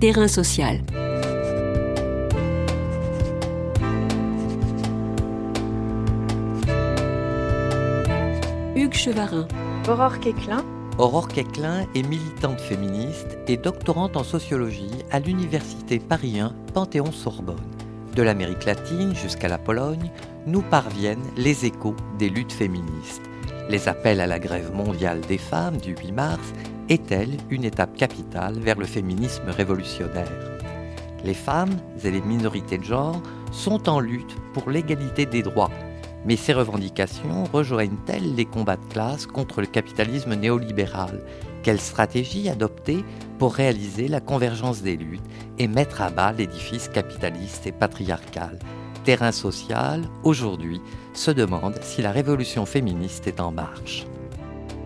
Terrain social. Hugues Chevarin. Aurore Quéclin. Aurore Quéclin est militante féministe et doctorante en sociologie à l'université Paris 1 Panthéon-Sorbonne. De l'Amérique latine jusqu'à la Pologne, nous parviennent les échos des luttes féministes. Les appels à la grève mondiale des femmes du 8 mars est-elle une étape capitale vers le féminisme révolutionnaire? Les femmes et les minorités de genre sont en lutte pour l'égalité des droits, mais ces revendications rejoignent-elles les combats de classe contre le capitalisme néolibéral? Quelle stratégie adopter pour réaliser la convergence des luttes et mettre à bas l'édifice capitaliste et patriarcal? Terrain social, aujourd'hui, se demande si la révolution féministe est en marche.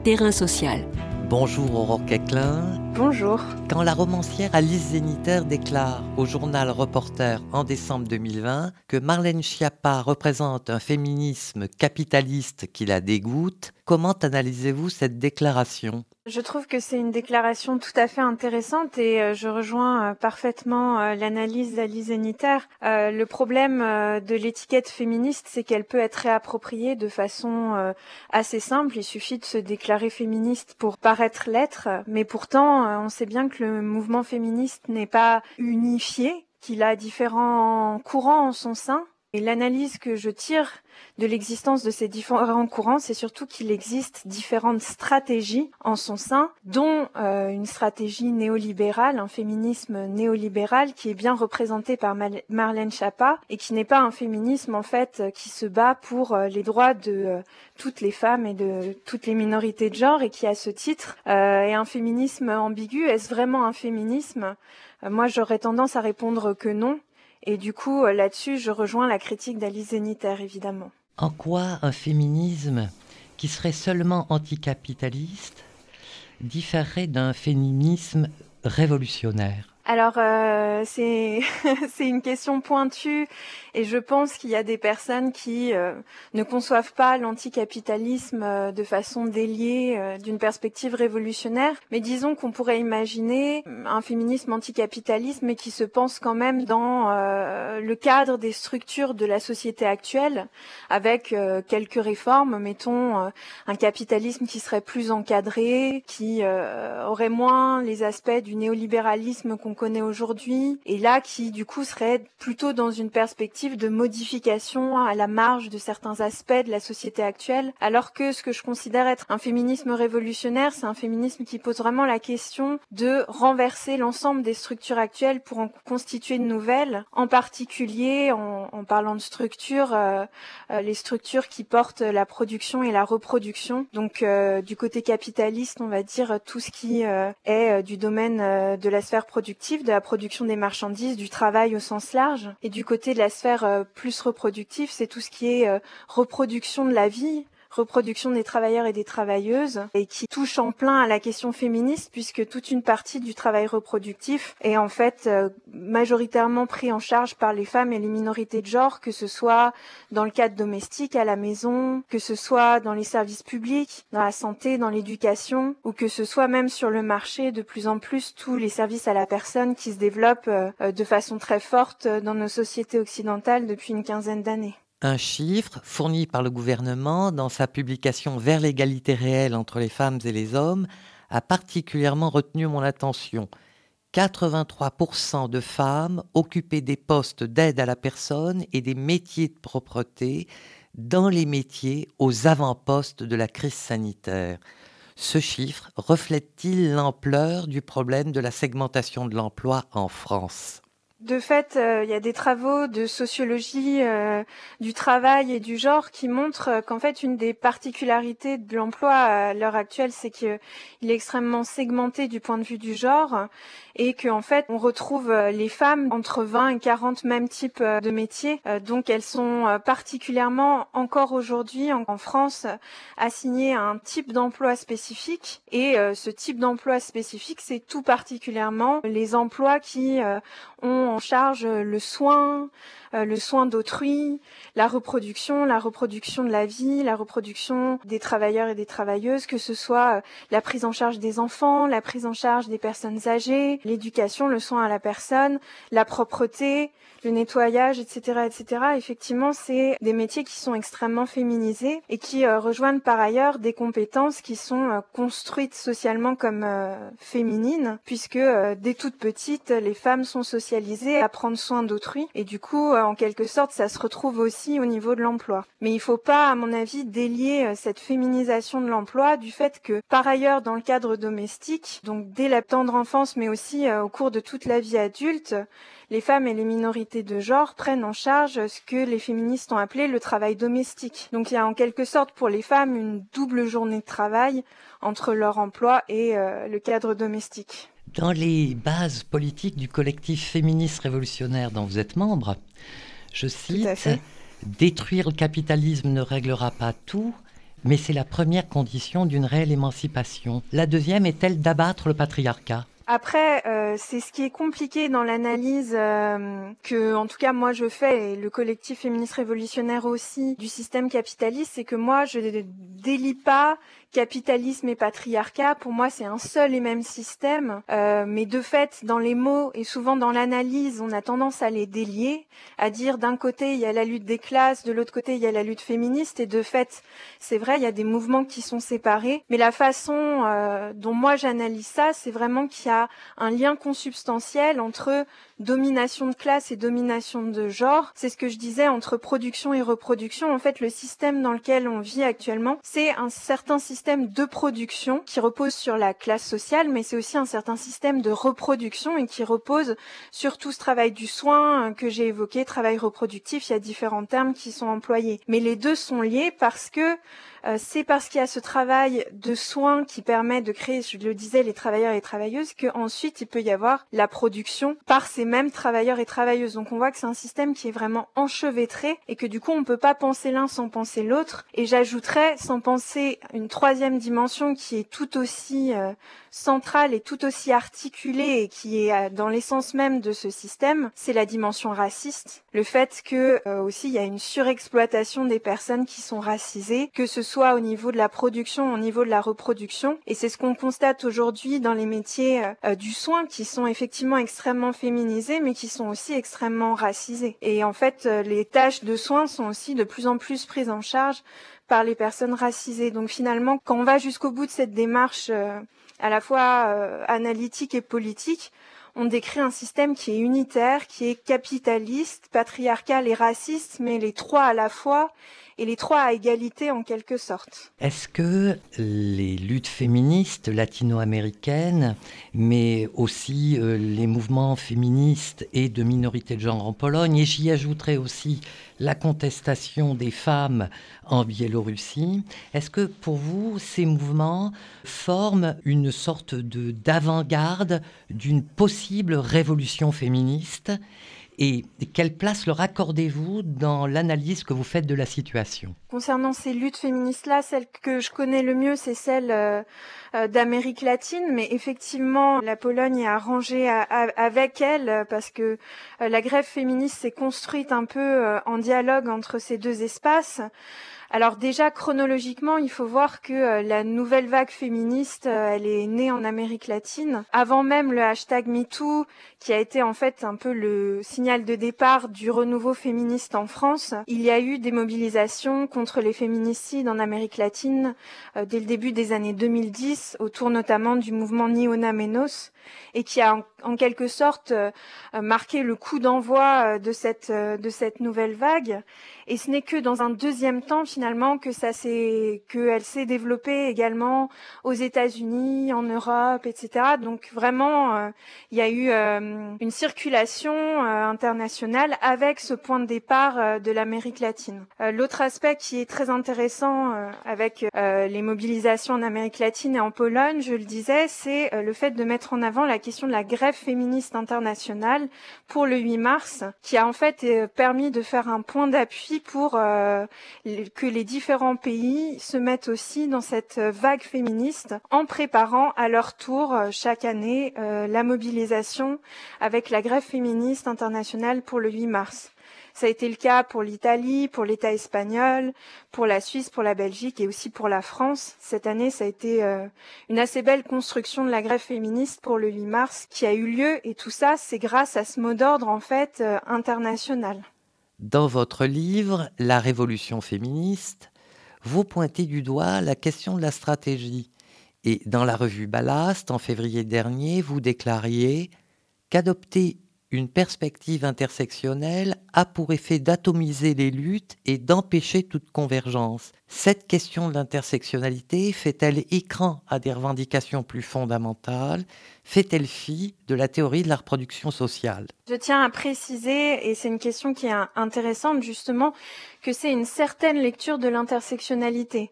Terrain social. Bonjour Aurore Quéclin. Bonjour. Quand la romancière Alice Zéniter déclare au journal Reporter en décembre 2020 que Marlène Schiappa représente un féminisme capitaliste qui la dégoûte, comment analysez-vous cette déclaration? Je trouve que c'est une déclaration tout à fait intéressante et euh, je rejoins euh, parfaitement euh, l'analyse d'Alice Zéniter. le problème de l'étiquette féministe, c'est qu'elle peut être réappropriée de façon assez simple. Il suffit de se déclarer féministe pour paraître l'être, mais pourtant, on sait bien que le mouvement féministe n'est pas unifié, qu'il a différents courants en son sein et l'analyse que je tire de l'existence de ces différents courants, c'est surtout qu'il existe différentes stratégies en son sein, dont euh, une stratégie néolibérale, un féminisme néolibéral qui est bien représenté par Marlène Schiappa et qui n'est pas un féminisme en fait qui se bat pour euh, les droits de euh, toutes les femmes et de toutes les minorités de genre. Et qui à ce titre est un féminisme ambigu. Est-ce vraiment un féminisme? Moi j'aurais tendance à répondre que non et du coup, euh, là-dessus, je rejoins la critique d'Alice Zéniter, évidemment. En quoi un féminisme qui serait seulement anticapitaliste différerait d'un féminisme révolutionnaire? Alors euh, c'est c'est une question pointue et je pense qu'il y a des personnes qui euh, ne conçoivent pas l'anticapitalisme euh, de façon déliée euh, d'une perspective révolutionnaire, mais disons qu'on pourrait imaginer un féminisme anticapitaliste mais qui se pense quand même dans le cadre des structures de la société actuelle avec quelques réformes, mettons un capitalisme qui serait plus encadré, qui aurait moins les aspects du néolibéralisme connaît aujourd'hui et là qui du coup serait plutôt dans une perspective de modification à la marge de certains aspects de la société actuelle, alors que ce que je considère être un féminisme révolutionnaire, c'est un féminisme qui pose vraiment la question de renverser l'ensemble des structures actuelles pour en constituer de nouvelles, en particulier en, parlant de structures, euh, euh, les structures qui portent la production et la reproduction. Donc euh, du côté capitaliste, on va dire tout ce qui est du domaine de la sphère productive, de la production des marchandises, du travail au sens large, et du côté de la sphère euh, plus reproductif, c'est tout ce qui est euh, reproduction de la vie, reproduction des travailleurs et des travailleuses et qui touche en plein à la question féministe puisque toute une partie du travail reproductif est en fait euh, majoritairement pris en charge par les femmes et les minorités de genre, que ce soit dans le cadre domestique, à la maison, que ce soit dans les services publics, dans la santé, dans l'éducation, ou que ce soit même sur le marché, de plus en plus tous les services à la personne qui se développent euh, de façon très forte dans nos sociétés occidentales depuis une quinzaine d'années un chiffre fourni par le gouvernement dans sa publication Vers l'égalité réelle entre les femmes et les hommes a particulièrement retenu mon attention. 83% de femmes occupaient des postes d'aide à la personne et des métiers de propreté dans les métiers aux avant-postes de la crise sanitaire. Ce chiffre reflète-t-il l'ampleur du problème de la segmentation de l'emploi en France? De fait, euh, il y a des travaux de sociologie euh, du travail et du genre qui montrent euh, qu'en fait, une des particularités de l'emploi à l'heure actuelle, c'est qu'il est extrêmement segmenté du point de vue du genre et qu'en fait, on retrouve les femmes entre 20 et 40 mêmes types de métiers. donc, elles sont particulièrement encore aujourd'hui en, France assignées à un type d'emploi spécifique et ce type d'emploi spécifique, c'est tout particulièrement les emplois qui ont en charge le soin, euh, le soin d'autrui, la reproduction, la reproduction de la vie, la reproduction des travailleurs et des travailleuses, que ce soit euh, la prise en charge des enfants, la prise en charge des personnes âgées, l'éducation, le soin à la personne, la propreté, le nettoyage, etc., etc. Effectivement, c'est des métiers qui sont extrêmement féminisés et qui euh, rejoignent par ailleurs des compétences qui sont construites socialement comme féminines, puisque dès toutes petites, les femmes sont socialisées à prendre soin d'autrui et du coup en quelque sorte, ça se retrouve aussi au niveau de l'emploi. Mais il ne faut pas, à mon avis, délier euh, cette féminisation de l'emploi du fait que, par ailleurs, dans le cadre domestique, donc dès la tendre enfance, mais aussi euh, au cours de toute la vie adulte, les femmes et les minorités de genre prennent en charge ce que les féministes ont appelé le travail domestique. Donc il y a en quelque sorte pour les femmes une double journée de travail entre leur emploi et euh, le cadre domestique. Dans les bases politiques du collectif féministe révolutionnaire dont vous êtes membre, je cite Détruire le capitalisme ne réglera pas tout, mais c'est la première condition d'une réelle émancipation. La deuxième est-elle d'abattre le patriarcat? Après, euh, c'est ce qui est compliqué dans l'analyse euh, que, en tout cas, moi je fais et le collectif féministe révolutionnaire aussi du système capitaliste, c'est que moi je ne délie pas capitalisme et patriarcat, pour moi, c'est un seul et même système. Euh, mais de fait, dans les mots et souvent dans l'analyse, on a tendance à les délier, à dire d'un côté il y a la lutte des classes, de l'autre côté il y a la lutte féministe. Et de fait, c'est vrai, il y a des mouvements qui sont séparés. Mais la façon euh, dont moi j'analyse ça, c'est vraiment qu'il y a un lien consubstantiel entre domination de classe et domination de genre. C'est ce que je disais entre production et reproduction. En fait, le système dans lequel on vit actuellement, c'est un certain système de production qui repose sur la classe sociale, mais c'est aussi un certain système de reproduction et qui repose sur tout ce travail du soin que j'ai évoqué, travail reproductif. Il y a différents termes qui sont employés. Mais les deux sont liés parce que euh, c'est parce qu'il y a ce travail de soins qui permet de créer, je le disais, les travailleurs et les travailleuses, qu'ensuite il peut y avoir la production par ces mêmes travailleurs et travailleuses. Donc on voit que c'est un système qui est vraiment enchevêtré et que du coup on peut pas penser l'un sans penser l'autre. Et j'ajouterais, sans penser une troisième dimension qui est tout aussi euh, centrale et tout aussi articulée et qui est euh, dans l'essence même de ce système, c'est la dimension raciste. Le fait que aussi il y a une surexploitation des personnes qui sont racisées, que ce soit au niveau de la production, au niveau de la reproduction. Et c'est ce qu'on constate aujourd'hui dans les métiers euh, euh, du soin qui sont effectivement extrêmement féminisés, mais qui sont aussi extrêmement racisés. Et en fait, euh, les tâches de soins sont aussi de plus en plus prises en charge par les personnes racisées. Donc finalement, quand on va jusqu'au bout de cette démarche à la fois analytique et politique, on décrit un système qui est unitaire, qui est capitaliste, patriarcal et raciste, mais les trois à la fois, et les trois à égalité en quelque sorte. Est-ce que les luttes féministes latino-américaines, mais aussi euh, les mouvements féministes et de minorités de genre en Pologne, et j'y ajouterai aussi la contestation des femmes en Biélorussie, est-ce que pour vous, ces mouvements forment une sorte de d'avant-garde d'une révolution féministe et quelle place leur accordez-vous dans l'analyse que vous faites de la situation? Concernant ces luttes féministes-là, celle que je connais le mieux, c'est celle euh, euh, d'Amérique latine, mais effectivement, la Pologne est arrangée avec elle parce que euh, la grève féministe s'est construite un peu en dialogue entre ces deux espaces. Alors déjà chronologiquement, il faut voir que euh, la nouvelle vague féministe, euh, elle est née en Amérique latine, avant même le hashtag MeToo, qui a été en fait un peu le signal de départ du renouveau féministe en France. Il y a eu des mobilisations contre les féminicides en Amérique latine euh, dès le début des années 2010, autour notamment du mouvement Niona Menos, et qui a en, quelque sorte marqué le coup d'envoi de cette de cette nouvelle vague. Et ce n'est que dans un deuxième temps finalement que ça s'est, qu'elle s'est développée également aux États-Unis, en Europe, etc. Donc vraiment, euh, il y a eu euh, une circulation euh, internationale avec ce point de départ de l'Amérique latine. L'autre aspect qui est très intéressant avec les mobilisations en Amérique latine et en Pologne, je le disais, c'est le fait de mettre en avant avant la question de la grève féministe internationale pour le 8 mars, qui a en fait euh, permis de faire un point d'appui pour euh, que les différents pays se mettent aussi dans cette vague féministe en préparant à leur tour chaque année la mobilisation avec la grève féministe internationale pour le 8 mars. Ça a été le cas pour l'Italie, pour l'État espagnol, pour la Suisse, pour la Belgique et aussi pour la France. Cette année, ça a été euh, une assez belle construction de la grève féministe pour le 8 mars qui a eu lieu et tout ça, c'est grâce à ce mot d'ordre en fait euh, international. Dans votre livre La révolution féministe, vous pointez du doigt la question de la stratégie. Et dans la revue Ballast, en février dernier, vous déclariez qu'adopter une perspective intersectionnelle a pour effet d'atomiser les luttes et d'empêcher toute convergence. Cette question de l'intersectionnalité fait-elle écran à des revendications plus fondamentales? Fait-elle fi de la théorie de la reproduction sociale? Je tiens à préciser, et c'est une question qui est intéressante justement, que c'est une certaine lecture de l'intersectionnalité.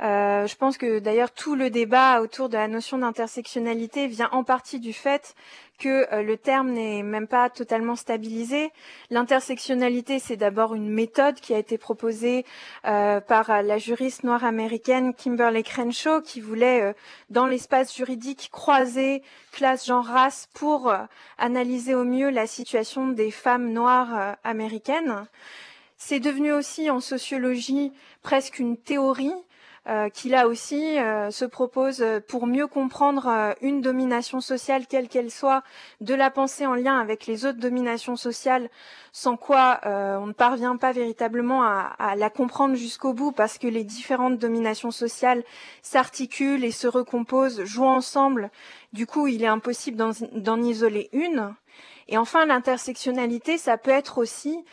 Euh, je pense que d'ailleurs tout le débat autour de la notion d'intersectionnalité vient en partie du fait que euh, le terme n'est même pas totalement stabilisé. L'intersectionnalité, c'est d'abord une méthode qui a été proposée euh, par la juriste noire américaine Kimberly Crenshaw, qui voulait, dans l'espace juridique, croiser classe, genre, race pour analyser au mieux la situation des femmes noires américaines. C'est devenu aussi en sociologie presque une théorie euh, qui là aussi euh, se propose euh, pour mieux comprendre une domination sociale quelle qu'elle soit, de la pensée en lien avec les autres dominations sociales, sans quoi on ne parvient pas véritablement à, à la comprendre jusqu'au bout, parce que les différentes dominations sociales s'articulent et se recomposent, jouent ensemble. Du coup, il est impossible d'en isoler une. Et enfin, l'intersectionnalité, ça peut être aussi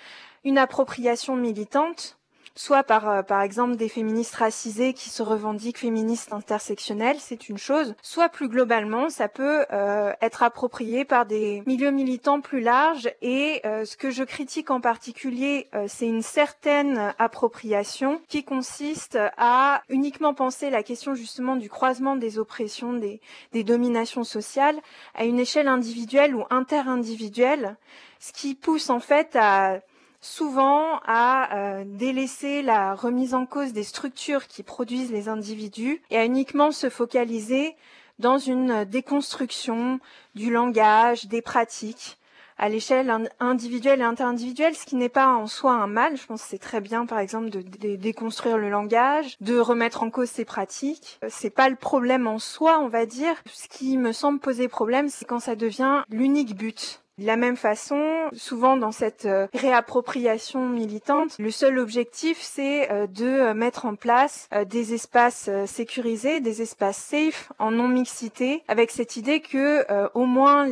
une appropriation militante soit par, euh, par exemple des féministes racisées qui se revendiquent féministes intersectionnelles, c'est une chose, soit plus globalement, ça peut euh, être approprié par des milieux militants plus larges et euh, ce que je critique en particulier, c'est une certaine appropriation qui consiste à uniquement penser la question justement du croisement des oppressions, des, des dominations sociales à une échelle individuelle ou interindividuelle, ce qui pousse en fait à souvent à euh, délaisser la remise en cause des structures qui produisent les individus et à uniquement se focaliser dans une déconstruction du langage, des pratiques à l'échelle individuelle et interindividuelle, ce qui n'est pas en soi un mal. Je pense que c'est très bien, par exemple, de, déconstruire le langage, de remettre en cause ces pratiques. C'est pas le problème en soi, on va dire. Ce qui me semble poser problème, c'est quand ça devient l'unique but. De la même façon, souvent dans cette euh, réappropriation militante, le seul objectif, c'est euh, de euh, mettre en place des espaces sécurisés, des espaces safe, en non-mixité, avec cette idée que, au moins,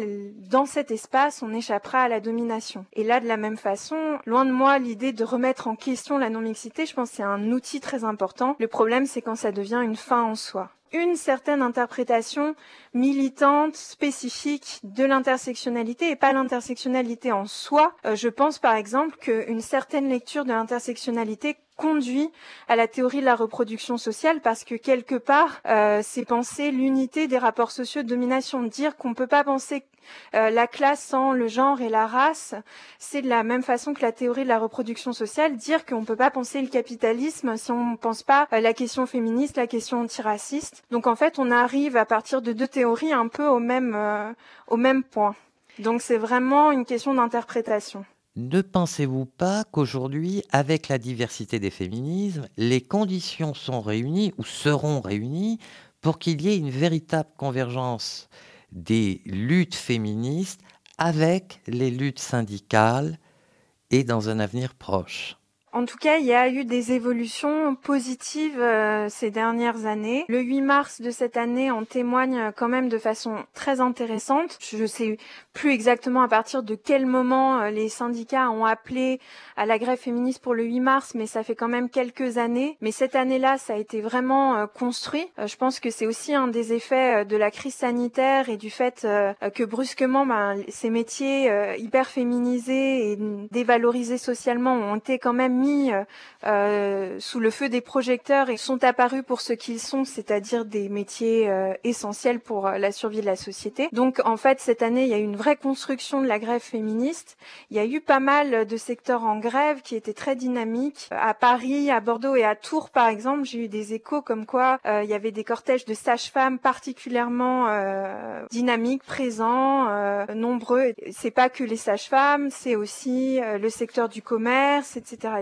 dans cet espace, on échappera à la domination. Et là, de la même façon, loin de moi l'idée de remettre en question la non-mixité, je pense que c'est un outil très important. Le problème, c'est quand ça devient une fin en soi une certaine interprétation militante, spécifique de l'intersectionnalité et pas l'intersectionnalité en soi. Euh, je pense par exemple qu'une certaine lecture de l'intersectionnalité conduit à la théorie de la reproduction sociale parce que quelque part, euh, c'est penser l'unité des rapports sociaux de domination. Dire qu'on ne peut pas penser euh, la classe sans le genre et la race, c'est de la même façon que la théorie de la reproduction sociale. Dire qu'on ne peut pas penser le capitalisme si on ne pense pas euh, la question féministe, la question antiraciste. Donc en fait, on arrive à partir de deux théories un peu au même, euh, au même point. Donc c'est vraiment une question d'interprétation. Ne pensez-vous pas qu'aujourd'hui, avec la diversité des féminismes, les conditions sont réunies ou seront réunies pour qu'il y ait une véritable convergence des luttes féministes avec les luttes syndicales et dans un avenir proche? En tout cas, il y a eu des évolutions positives euh, ces dernières années. Le 8 mars de cette année en témoigne quand même de façon très intéressante. Je ne sais plus exactement à partir de quel moment euh, les syndicats ont appelé à la grève féministe pour le 8 mars, mais ça fait quand même quelques années. Mais cette année-là, ça a été vraiment euh, construit. je pense que c'est aussi un des effets de la crise sanitaire et du fait que brusquement, ben, ces métiers hyper féminisés et dévalorisés socialement ont été quand même mis mis euh, sous le feu des projecteurs et sont apparus pour ce qu'ils sont, c'est-à-dire des métiers euh, essentiels pour euh, la survie de la société. Donc en fait, cette année, il y a eu une vraie construction de la grève féministe. Il y a eu pas mal de secteurs en grève qui étaient très dynamiques. À Paris, à Bordeaux et à Tours, par exemple, j'ai eu des échos comme quoi il y avait des cortèges de sages-femmes particulièrement dynamiques, présents, nombreux. C'est pas que les sages-femmes, c'est aussi le secteur du commerce, etc.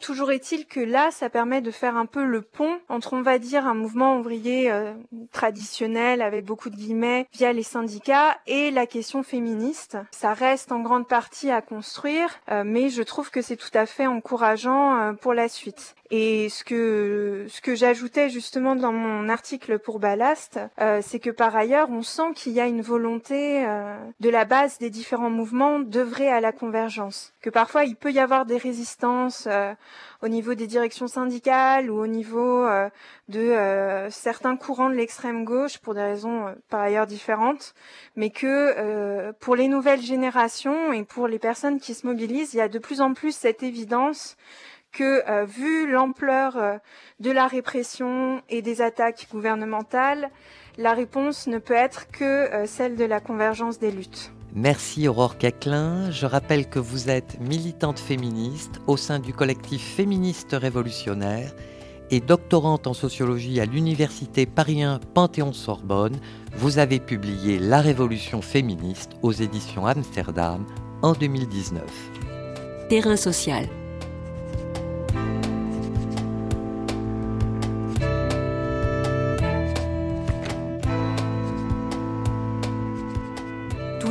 Toujours est-il que là, ça permet de faire un peu le pont entre, on va dire, un mouvement ouvrier euh, traditionnel avec beaucoup de guillemets via les syndicats et la question féministe. Ça reste en grande partie à construire, euh, mais je trouve que c'est tout à fait encourageant euh, pour la suite. Et ce que ce que j'ajoutais justement dans mon article pour Ballast, c'est que par ailleurs, on sent qu'il y a une volonté de la base des différents mouvements d'œuvrer à la convergence. Que parfois il peut y avoir des résistances au niveau des directions syndicales ou au niveau euh, de euh, certains courants de l'extrême gauche pour des raisons euh, par ailleurs différentes, mais que pour les nouvelles générations et pour les personnes qui se mobilisent, il y a de plus en plus cette évidence que vu l'ampleur de la répression et des attaques gouvernementales, la réponse ne peut être que celle de la convergence des luttes. Merci Aurore Quéclin. Je rappelle que vous êtes militante féministe au sein du collectif féministe révolutionnaire et doctorante en sociologie à l'université Paris Panthéon-Sorbonne. Vous avez publié La Révolution féministe aux éditions Amsterdam en 2019. Terrain social.